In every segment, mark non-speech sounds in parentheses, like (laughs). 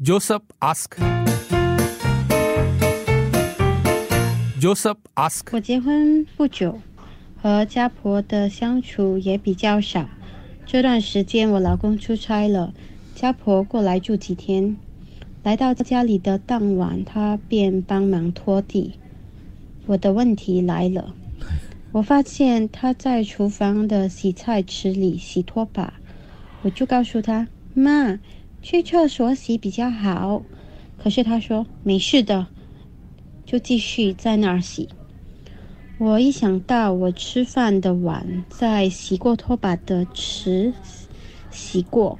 Joseph ask. Joseph ask. 我结婚不久，和家婆的相处也比较少。这段时间我老公出差了，家婆过来住几天。来到家里的当晚，他便帮忙拖地。我的问题来了，我发现他在厨房的洗菜池里洗拖把，我就告诉他：“妈，去厕所洗比较好。”可是他说没事的，就继续在那儿洗。我一想到我吃饭的碗在洗过拖把的池洗过，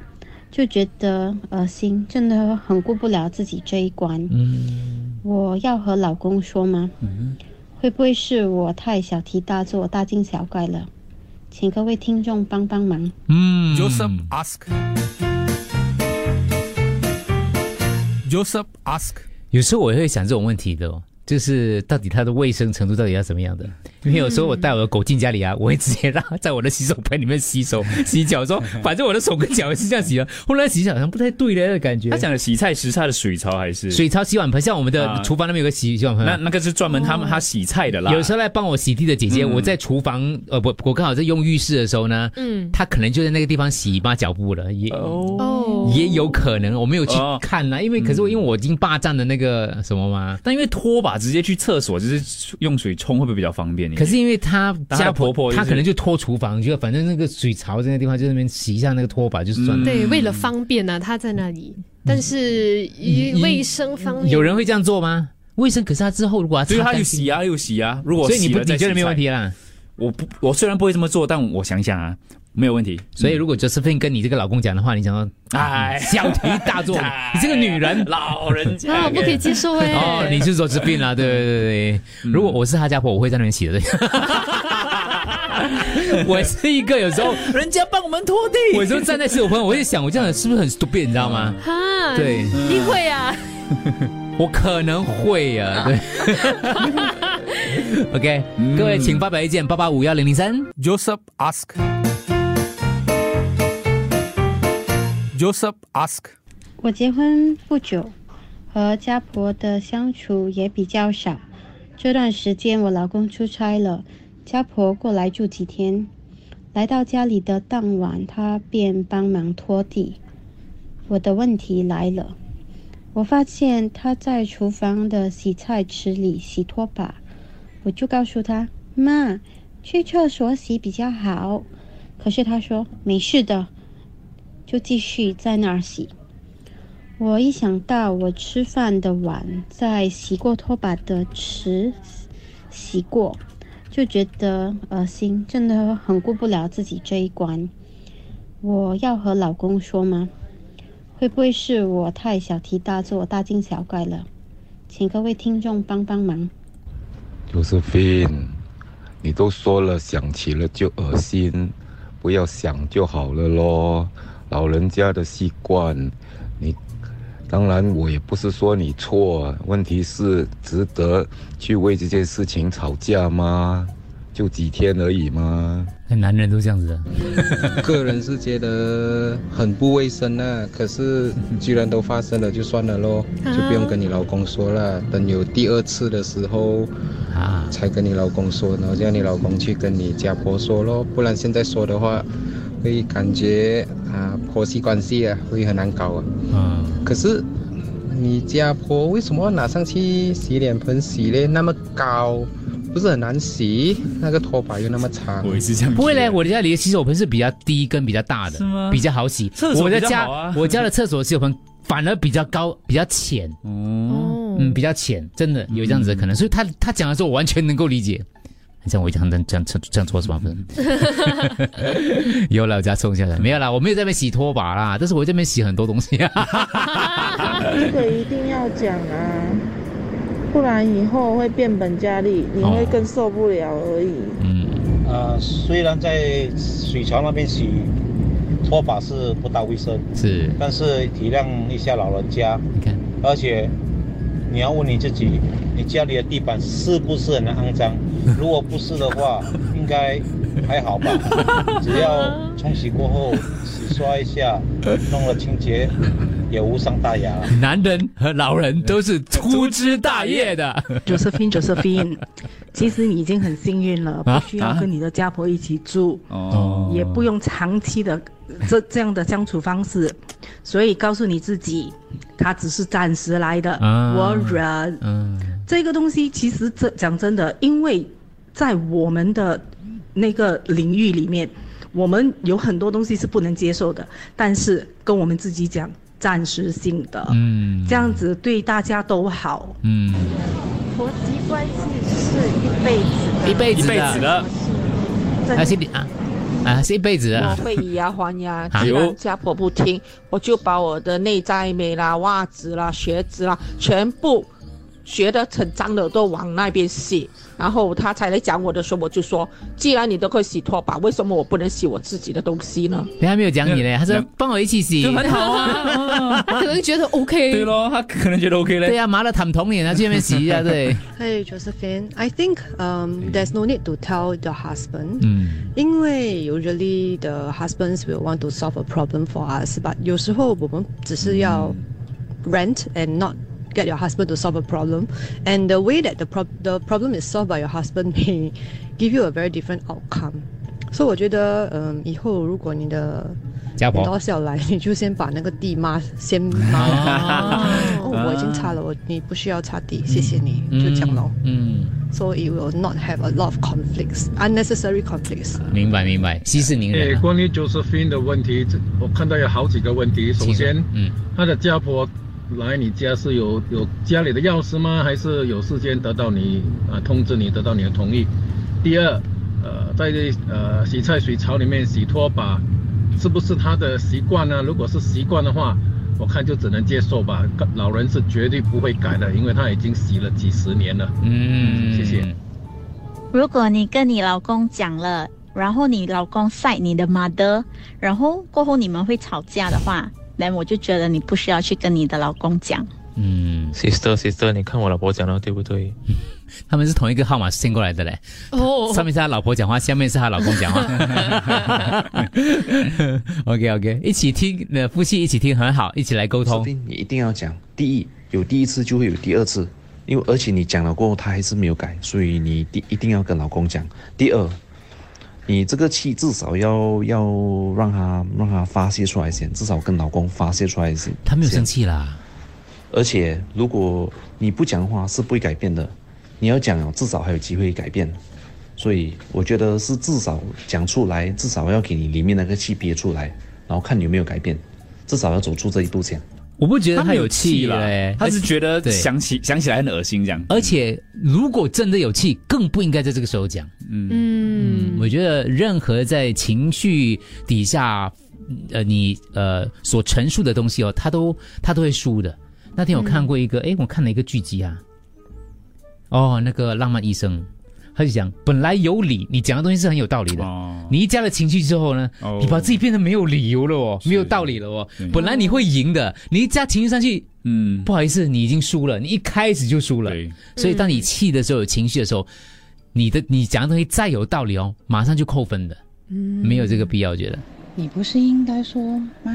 就觉得恶心，真的很过不了自己这一关。嗯我要和老公说吗？嗯，会不会是我太小题大做、大惊小怪了？请各位听众帮帮忙。嗯 Joseph ask. Joseph ask. 有时候我会想这种问题的、哦，就是到底它的卫生程度到底要怎么样的？因为有时候我带我的狗进家里啊，我会直接让它在我的洗手盆里面洗手、(laughs) 洗脚，说 (laughs) 反正我的手跟脚是这样洗的。后来洗脚好像不太对的感觉。他讲的洗菜时差的水槽还是水槽洗碗盆，像我们的啊厨房那边有个洗洗碗盆啊、那那个是专门他们他洗菜的啦。有时候来帮我洗地的姐姐，嗯我在厨房，呃，不我刚好在用浴室的时候呢，嗯，她可能就在那个地方洗抹脚布了，也、哦，也有可能，我没有去哦看啦，因为可是我因为我已经霸占了那个什么嘛，但因为拖把直接去厕所，就是用水冲会不会比较方便点？可是因为她她的家婆婆她可能就拖厨房，就反正那个水槽在那地方，就在那边洗一下那个拖把就是算了。对，为了方便呢、他在那里，但是以卫生方面，有人会这样做吗？卫生，可是他之后如果所以他擦干净有洗啊，又洗啊。如果所以你不你觉得没有问？题啦？我不，我虽然不会这么做，但我想想啊，没有问题。所以如果 Josephine 跟你这个老公讲的话，你讲说哎小题大做，(laughs) 你这个女人老人家啊，不可以接受哎、(laughs) 哦，你是说治病啦，对对对对。如果我是他家婆，我会在那边洗的。(laughs) 我是一个有时候，人家帮我们拖地，我有时候站在洗手盆，我就想，我这样是不是很 stupid，你知道吗？哈，对，你会啊？我可能会啊、对。OK，各位请发表意见，八八五幺零零三。Joseph ask. Joseph ask. 我结婚不久，和家婆的相处也比较少。这段时间我老公出差了，家婆过来住几天。来到家里的当晚，他便帮忙拖地。我的问题来了，我发现他在厨房的洗菜池里洗拖把，我就告诉他：“妈，去厕所洗比较好。”可是他说没事的，就继续在那儿洗。我一想到我吃饭的碗在洗过拖把的池洗过，就觉得恶心，真的很过不了自己这一关。我要和老公说吗？会不会是我太小题大做、大惊小怪了？请各位听众帮帮忙。Josephine，你都说了，想起了就恶心，不要想就好了咯。老人家的习惯，你当然我也不是说你错，问题是值得去为这件事情吵架吗？就几天而已吗？男人都这样子的，(laughs) 个人是觉得很不卫生啊，可是既然都发生了，就算了咯，就不用跟你老公说了。等有第二次的时候啊，才跟你老公说，然后叫你老公去跟你家婆说咯，不然现在说的话，会感觉啊婆媳关系啊会很难搞啊。嗯，可是你家婆为什么拿上去洗脸盆洗嘞？那么高，不是很难洗？那个拖把又那么长。我也是这样。不会嘞，我的家里的洗手盆是比较低跟比较大的，是吗比较好洗。厕所我的家我家的厕所洗手盆反而比较高，比较浅，哦，哦，嗯，比较浅，真的有这样子的可能。所以他他讲的时候，我完全能够理解。像我这样这样这样这样做是吧？不是，有了，我家冲下来，没有啦，我没有在那边洗拖把啦，但是我在那边洗很多东西啊。这个一定要讲啊，不然以后会变本加厉，你会更受不了而已。嗯，啊，虽然在水槽那边洗拖把是不大卫生，是，但是体谅一下老人家，你看，而且你要问你自己，你家里的地板是不是很肮脏？(laughs) 如果不是的话，应该还好吧，(laughs) 只要冲洗过后洗刷一下，弄了清洁，也无伤大雅。男人和老人都是粗枝大叶的。Josephine，Josephine，其实你已经很幸运了，啊不需要跟你的家婆一起住，哦，也不用长期的这这样的相处方式，所以告诉你自己，他只是暂时来的，啊我忍。嗯。这个东西其实这讲真的，因为在我们的那个领域里面，我们有很多东西是不能接受的，但是跟我们自己讲，暂时性的，嗯。这样子对大家都好。嗯，婆媳关系辈子的，一辈子一辈子的，还是啊？啊是一辈子我。会以牙还牙，啊。既然家婆不听，我就把我的内在美啦、袜子啦、鞋子啦，全部学得很脏的都往那边洗。然后他才来讲我的时候，我就说，既然你都可以洗拖把，为什么我不能洗我自己的东西呢？人家没有讲你嘞，他说帮我一起洗，就很好啊。他可能觉得 OK，对咯，他可能觉得 OK 嘞。对啊，麻了躺桶里，他去那边洗一下，对，Hey Josephine, I think um, there's no need to tell the husband. 嗯因为 usually the husbands will want to solve a problem for us, but 有时候我们只是要 rent and not get your husband to solve a problem. And the way that the, prob- the problem is solved by your husband (laughs) may give you a very different outcome. 所以我觉得，嗯，以后如果你的家婆到小来，你就先把那个地抹先抹了。哦，我已经擦了，我你不需要擦地，谢谢你，就这样咯。嗯， So (laughs) it will not have a lot of conflicts, unnecessary conflicts. 明白明白，息事宁诶，人啊。关于 Josephine 的问题，这我看到有好几个问题。首先，嗯，他的家婆 来你家是有有家里的钥匙吗？还是有事先得到你啊、通知你得到你的同意？第二，呃，在呃洗菜水槽里面洗拖把，是不是他的习惯呢？如果是习惯的话，我看就只能接受吧。老人是绝对不会改的，因为他已经洗了几十年了。嗯，谢谢。如果你跟你老公讲了，然后你老公晒你的 mother，然后过后你们会吵架的话，那我就觉得你不需要去跟你的老公讲。嗯，sister sister，你看我老婆讲的对不对？(laughs) 他们是同一个号码先过来的嘞。哦上面是他老婆讲话，下面是他老公讲话。(laughs) OK OK，一起听，呃，夫妻一起听很好，一起来沟通。你一定要讲，第一有第一次就会有第二次，因为而且你讲了过后他还是没有改，所以你第一定要跟老公讲。第二，你这个气至少要要让他让他发泄出来先，至少跟老公发泄出来先。他没有生气啦。而且如果你不讲话是不会改变的，你要讲了，至少还有机会改变。所以我觉得是至少讲出来，至少要给你里面那个气憋出来，然后看有没有改变，至少要走出这一步先。我不觉得他有有气了嘞，他是觉得想起想起来很恶心这样。而且如果真的有气，更不应该在这个时候讲。嗯嗯，我觉得任何在情绪底下，呃，你呃所陈述的东西哦，他都他都会输的。那天我看过一个，诶，我看了一个剧集啊，哦，那个浪漫医生，他就讲，本来有理，你讲的东西是很有道理的，你一加了情绪之后呢，哦你把自己变得没有理由了哦，没有道理了哦。本来你会赢的，你一加情绪上去，嗯，不好意思，你已经输了，你一开始就输了。所以当你气的时候，有情绪的时候，你的你讲的东西再有道理哦，马上就扣分的，嗯没有这个必要，我觉得你不是应该说妈，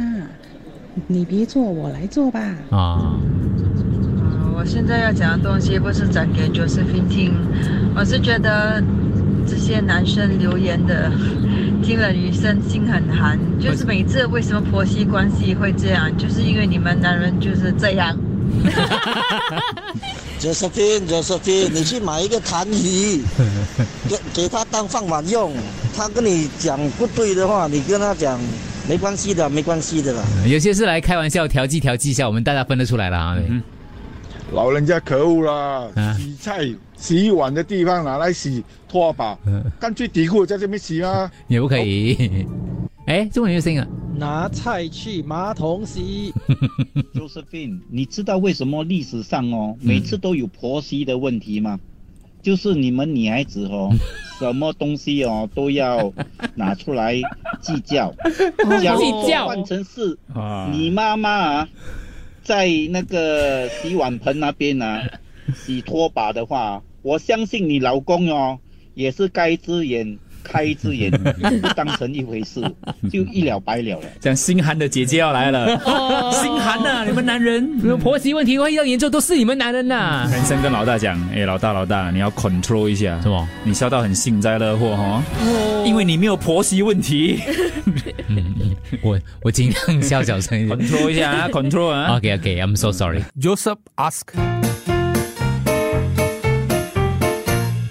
你别做，我来做吧？啊。我现在要讲的东西不是讲给 Josephine 听，我是觉得这些男生留言的，听了女生心很寒。就是每次为什么婆媳关系会这样，就是因为你们男人就是这样。(laughs) Josephine Josephine，你去买一个痰盂，(laughs) 给给他当饭碗用。他跟你讲不对的话，你跟他讲没关系的，没关系的啦。有些是来开玩笑、调剂调剂一下，我们大家分得出来了啊。老人家可恶啦！洗菜、洗碗的地方拿来洗拖把，干脆底裤在这边洗啊！(laughs) 也不可以。哎，中文有声啊！拿菜去马桶洗。(laughs) Josephine，你知道为什么历史上哦每次都有婆媳的问题吗？就是你们女孩子哦，(laughs) 什么东西哦都要拿出来计较。(laughs) 假如计较换成是啊你妈妈啊，在那个洗碗盆那边啊洗拖把的话，我相信你老公哦也是该只眼开一只眼，不当成一回事，(laughs) 就一了百了了。讲心寒的姐姐要来了，心寒呐、你们男人你们婆媳问题会要研究，都是你们男人呐、男生跟老大讲，哎，老大老大，你要 control 一下，是吗？你笑到很幸灾乐祸哈，哦因为你没有婆媳问题。(laughs) 我我尽量笑小声一点 control 一下啊，control 啊。OK OK，I'm so sorry。Joseph ask.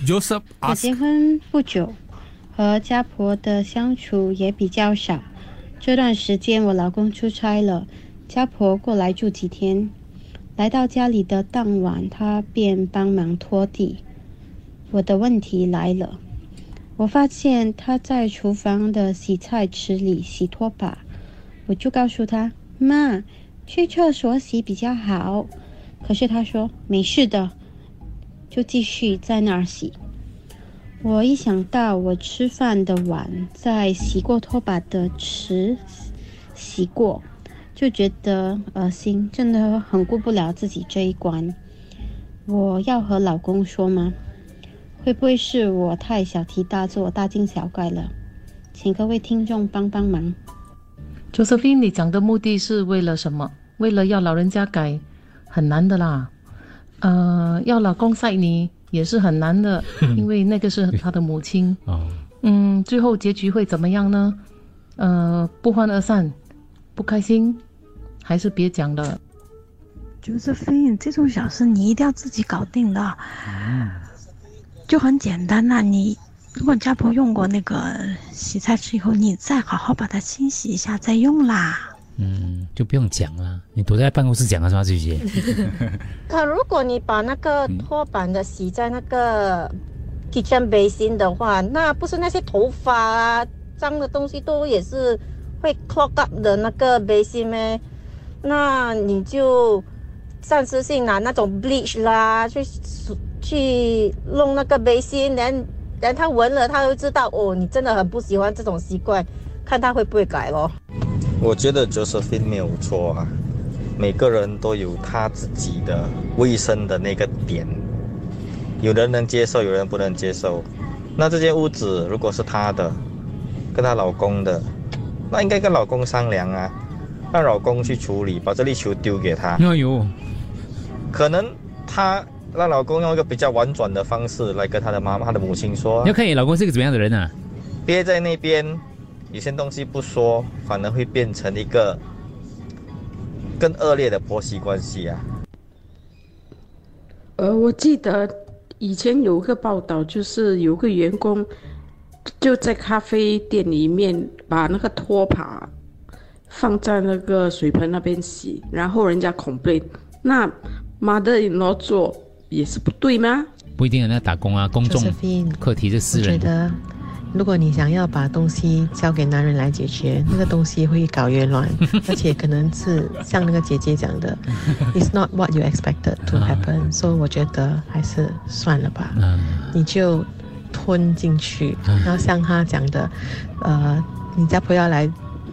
Joseph 我 ask. 结婚不久，和家婆的相处也比较少。这段时间我老公出差了，家婆过来住几天。来到家里的当晚，他便帮忙拖地。我的问题来了，我发现他在厨房的洗菜池里洗拖把，我就告诉他：“妈，去厕所洗比较好。”可是他说没事的，就继续在那儿洗。我一想到我吃饭的碗在洗过拖把的池洗过，就觉得恶心，真的很过不了自己这一关。我要和老公说吗？会不会是我太小题大做、大惊小怪了？请各位听众帮帮忙。Josephine，你讲的目的是为了什么？为了要老人家改，很难的啦。呃，要老公晒你也是很难的，(laughs) 因为那个是他的母亲。(laughs) 哦，嗯，最后结局会怎么样呢？呃，不欢而散，不开心，还是别讲了。Josephine，这种小事你一定要自己搞定的，就很简单呐、你如果家婆用过那个洗菜池以后，你再好好把它清洗一下再用啦。嗯，就不用讲了，你躲在办公室讲了是吧，姐姐？(laughs) 可如果你把那个拖板的洗在那个 kitchen 帆布的话，那不是那些头发啊、脏的东西都也是会 clog up 的那个 basin 咩？那你就暂时性拿那种 bleach 啦，去去弄那个 basin，然然他闻了，他就知道哦，你真的很不喜欢这种习惯，看他会不会改咯。我觉得 Josephine 没有错啊，每个人都有他自己的卫生的那个点，有人能接受，有人不能接受。那这间屋子如果是她的，跟她老公的，那应该跟老公商量啊，让老公去处理，把这粒球丢给他。哎呦，可能她让老公用一个比较婉转的方式来跟她的妈妈、她的母亲说你要，看你老公是个怎么样的人啊？憋在那边，有些东西不说，反而会变成一个更恶劣的婆媳关系啊。呃，我记得以前有个报道，就是有个员工就在咖啡店里面把那个拖把放在那个水盆那边洗，然后人家 complain，那 mother in law 做也是不对吗？不一定啊，那打工啊，公众课题是私人的。我觉得，如果你想要把东西交给男人来解决，那个东西会搞越乱，(laughs) 而且可能是像那个姐姐讲的，(laughs) It's not what you expected to happen，所以我觉得还是算了吧，你就吞进去，然后像他讲的，呃，你家婆要来。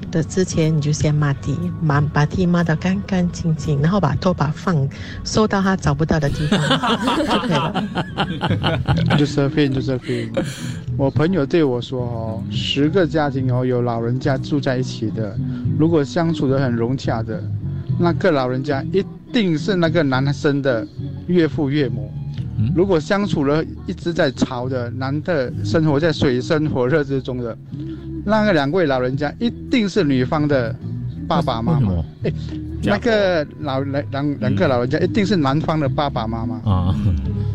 的之前你就先抹地，抹把地抹得干干净净，然后把拖把放收到他找不到的地方就可以了。Josephine Josephine，我朋友对我说哦，十个家庭哦有老人家住在一起的，如果相处得很融洽的，那个老人家一定是那个男生的岳父岳母。如果相处了一直在吵的，男的生活在水深火热之中的，那个两位老人家一定是女方的爸爸妈妈。哎，那个老两两两个老人家一定是男方的爸爸妈妈。啊，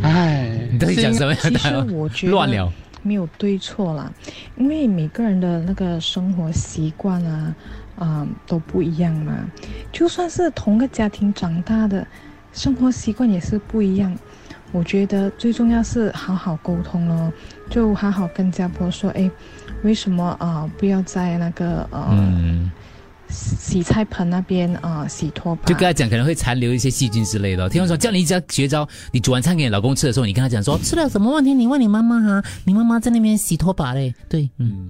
哎，(laughs) 你到底讲什么呀？其实我觉得乱聊。没有对错啦，因为每个人的那个生活习惯啊，啊、都不一样嘛。就算是同个家庭长大的，生活习惯也是不一样。我觉得最重要是好好沟通咯，就好好跟家婆说，哎，为什么啊、不要在那个呃、嗯，洗菜盆那边啊、洗拖把？就跟他讲可能会残留一些细菌之类的。听我说叫你一直要学招，你煮完餐给你老公吃的时候，你跟他讲说吃了什么问题，你问你妈妈哈，你妈妈在那边洗拖把嘞。对，嗯。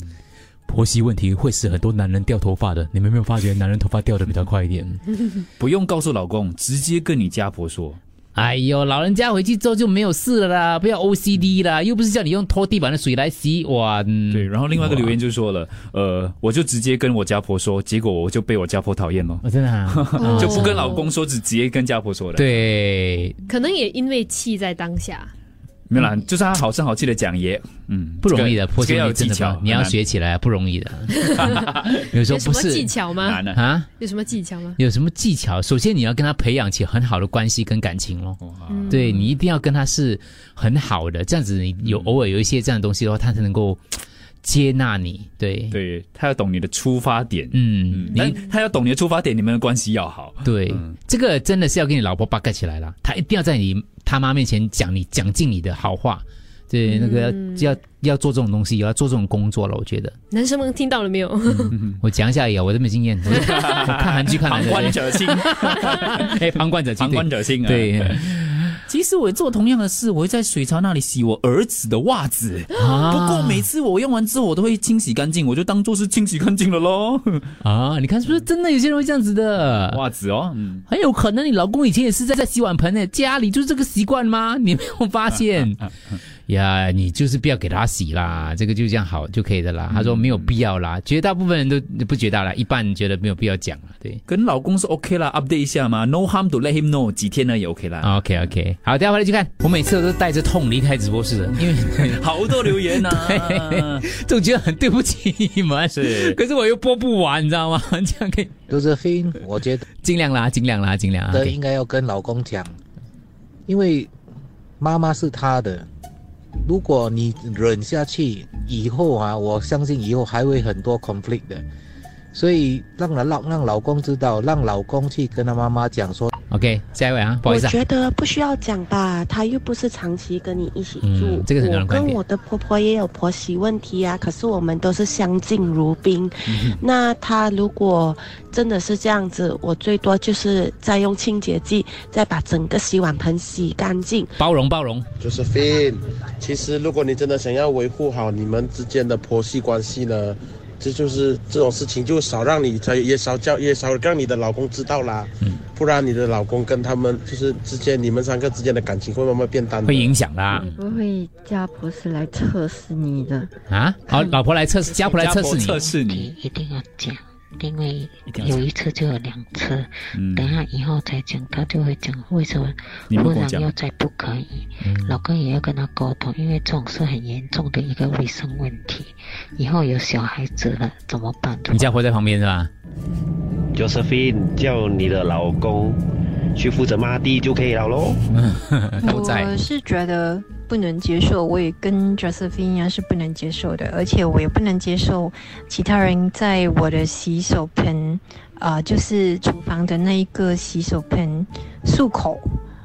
婆媳问题会使很多男人掉头发的，你们有没有发觉男人头发掉的比较快一点？(laughs) 不用告诉老公，直接跟你家婆说。哎呦，老人家回去之后就没有事了啦，不要 OCD 啦，又不是叫你用拖地板的水来洗碗。对，然后另外一个留言就说了，呃，我就直接跟我家婆说，结果我就被我家婆讨厌了，哦真的、啊？(laughs) 就不跟老公说，只直接跟家婆说了。，对，可能也因为气在当下，没有啦，就是他好声好气的讲也，嗯，不容易的，这个这个要婆媳问有技巧你要学起来不容易的。(laughs) 有时候有什么不是技巧吗？难的啊。有什么技巧吗？有什么技巧？首先你要跟他培养起很好的关系跟感情咯。嗯对你一定要跟他是很好的，这样子你有偶尔有一些这样的东西的话，他才能够接纳你。对，对他要懂你的出发点，嗯，但你他要懂你的出发点，你们的关系要好。对、这个真的是要跟你老婆八盖起来了，他一定要在你他妈面前讲你讲尽你的好话。对，那个要、嗯要要做这种东西，要做这种工作了，我觉得。男生们听到了没有？我讲一下而已啊，我都没经验。看韩剧看的旁观者清，(laughs) 哎，旁观者清，旁观者清啊。对，其实我也做同样的事，我会在水槽那里洗我儿子的袜子。啊不过每次我用完之后，我都会清洗干净，我就当做是清洗干净了喽。啊，你看是不是真的有些人会这样子的？袜子哦，嗯，很有可能你老公以前也是在在洗碗盆呢，家里就是这个习惯吗？你没有发现？(laughs) 呀，你就是不要给他洗啦，这个就这样好就可以的啦。他说没有必要啦，绝大部分人都不觉得啦，一半觉得没有必要讲了。对跟老公是 OK 啦，update 一下嘛，No harm to let him know，几天呢也 OK 啦。，OK OK，好，等一下回来去看。我每次都带着痛离开直播室的，因为 (laughs) 好多留言呐、啊，(laughs) 总觉得很对不起你们，是可是我又播不完，你知道吗？(laughs) 这样可以 Josephine，我觉得尽量啦，尽量啦，尽量啊。的应该要跟老公讲，因为妈妈是他的。如果你忍下去，以后啊，我相信以后还会很多 conflict 的。所以让让让让老公知道，让老公去跟他妈妈讲说。OK，下一位啊，不好意思、啊。我觉得不需要讲吧，他又不是长期跟你一起住。嗯这个是很多人我观点跟我的婆婆也有婆媳问题啊，可是我们都是相敬如宾。嗯那他如果真的是这样子，我最多就是再用清洁剂再把整个洗碗盆洗干净。包容包容。Josephine，其实如果你真的想要维护好你们之间的婆媳关系呢，这就是这种事情就少让你也少叫也少让你的老公知道啦，嗯。不然你的老公跟他们就是之间你们三个之间的感情会慢慢变淡的，会影响啦。不会家婆是来测试你的，啊，好，老婆来测试，家婆来测试你，测试你。一定要讲，因为有一次就有两次，嗯。等下以后再讲，他就会讲为什么不然又再不可以，嗯。老公也要跟他沟通，因为这种是很严重的一个卫生问题，以后有小孩子了怎么办？你家婆在旁边是吧？Josephine 叫你的老公去负责抹地就可以了喽。(laughs) 都在我是觉得不能接受，我也跟 Josephine 一样是不能接受的，而且我也不能接受其他人在我的洗手盆，啊、就是厨房的那一个洗手盆漱口。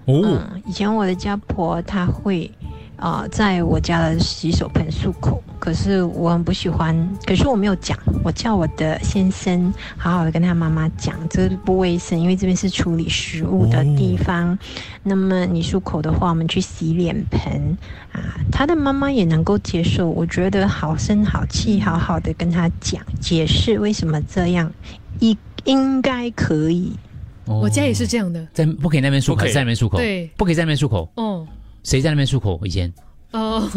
哦嗯，以前我的家婆她会啊、在我家的洗手盆漱口，可是我很不喜欢，可是我没有讲，我叫我的先生好好的跟他妈妈讲，这不卫生，因为这边是处理食物的地方。那么你漱口的话，我们去洗脸盆啊，他的妈妈也能够接受，我觉得好声好气，好好的跟他讲解释为什么这样，应应该可以。我家也是这样的。在不可以那边漱口，在那边漱口，对不可以在那边漱口。哦谁在那边漱口？以前哦，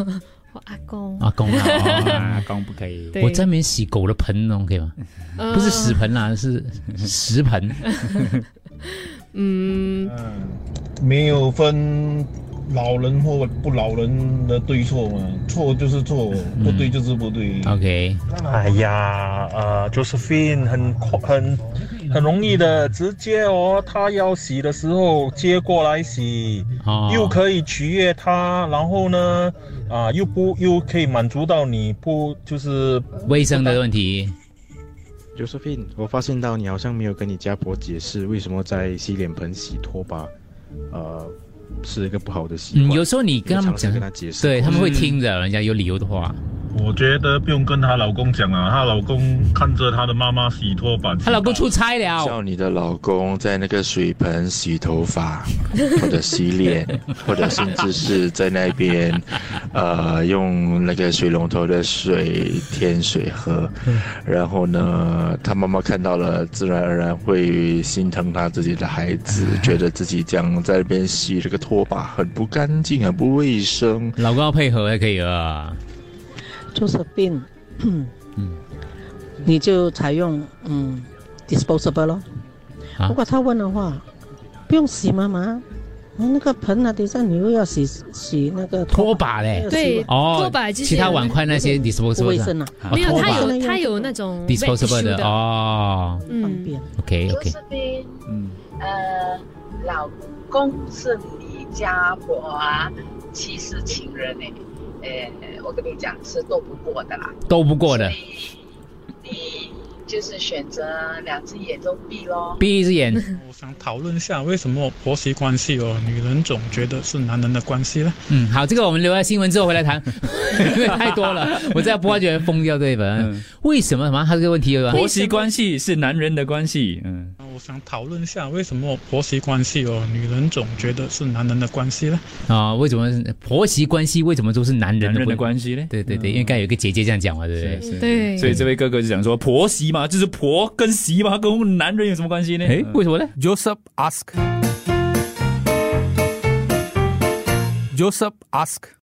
我阿公。阿公啊，(laughs) 阿公不可以对我在那边洗狗的盆哦，可以吗？呃不是屎盆啦，是食盆。(laughs) 嗯，没有分老人或不老人的对错嘛，错就是错，不对就是不对。OK，哎呀，呃，Josephine 很快很很容易的，直接哦，他要洗的时候接过来洗，哦又可以取悦他，然后呢，啊、又不又可以满足到你不就是卫生的问题。Josephine，我发现到你好像没有跟你家婆解释为什么在洗脸盆洗拖把，呃，是一个不好的习惯。嗯，有时候你跟他们讲跟他解，释对他们会听着，人家有理由的话。我觉得不用跟她老公讲啊，她老公看着她的妈妈洗拖把，她老公出差了，叫你的老公在那个水盆洗头发，(laughs) 或者洗脸，(laughs) 或者甚至是在那边，(laughs) 呃，用那个水龙头的水添水喝。然后呢，她妈妈看到了，自然而然会心疼她自己的孩子，觉得自己这样在那边洗这个拖把很不干净，很不卫生。老公要配合才可以啊。Josephine，嗯，你就采用嗯 disposable 咯。啊。如果他问的话，不用洗吗妈？那个盆啊，等一下你又要洗洗那个拖把嘞，对哦，拖把就是其他碗筷那些 disposable 不卫生啊。啊没有，它有它有那种 disposable 的的，哦。嗯，，OK 就 OK，是呗，呃，老公是你家婆啊，其实情人呢，呃，我跟你讲是斗不过的啦，斗不过的，你就是选择两只眼都闭咯。闭一只眼。我想讨论一下，为什么婆媳关系哦，女人总觉得是男人的关系呢？嗯，好，这个我们留在新闻之后回来谈，因为太多了，我再播下去会疯掉对吧？为什么什么？他这个问题有婆媳关系是男人的关系，嗯，我想讨论一下，为什么婆媳关系哦，女人总觉得是男人的关系呢？啊，为什么婆媳关系为什么都是男人的的关系呢？对对对，因为刚才有一个姐姐这样讲嘛，对不对？是对所以这位哥哥就讲说，婆媳嘛，就是婆跟媳嘛，跟我们男人有什么关系呢？诶为什么呢？Joseph ask. Joseph ask.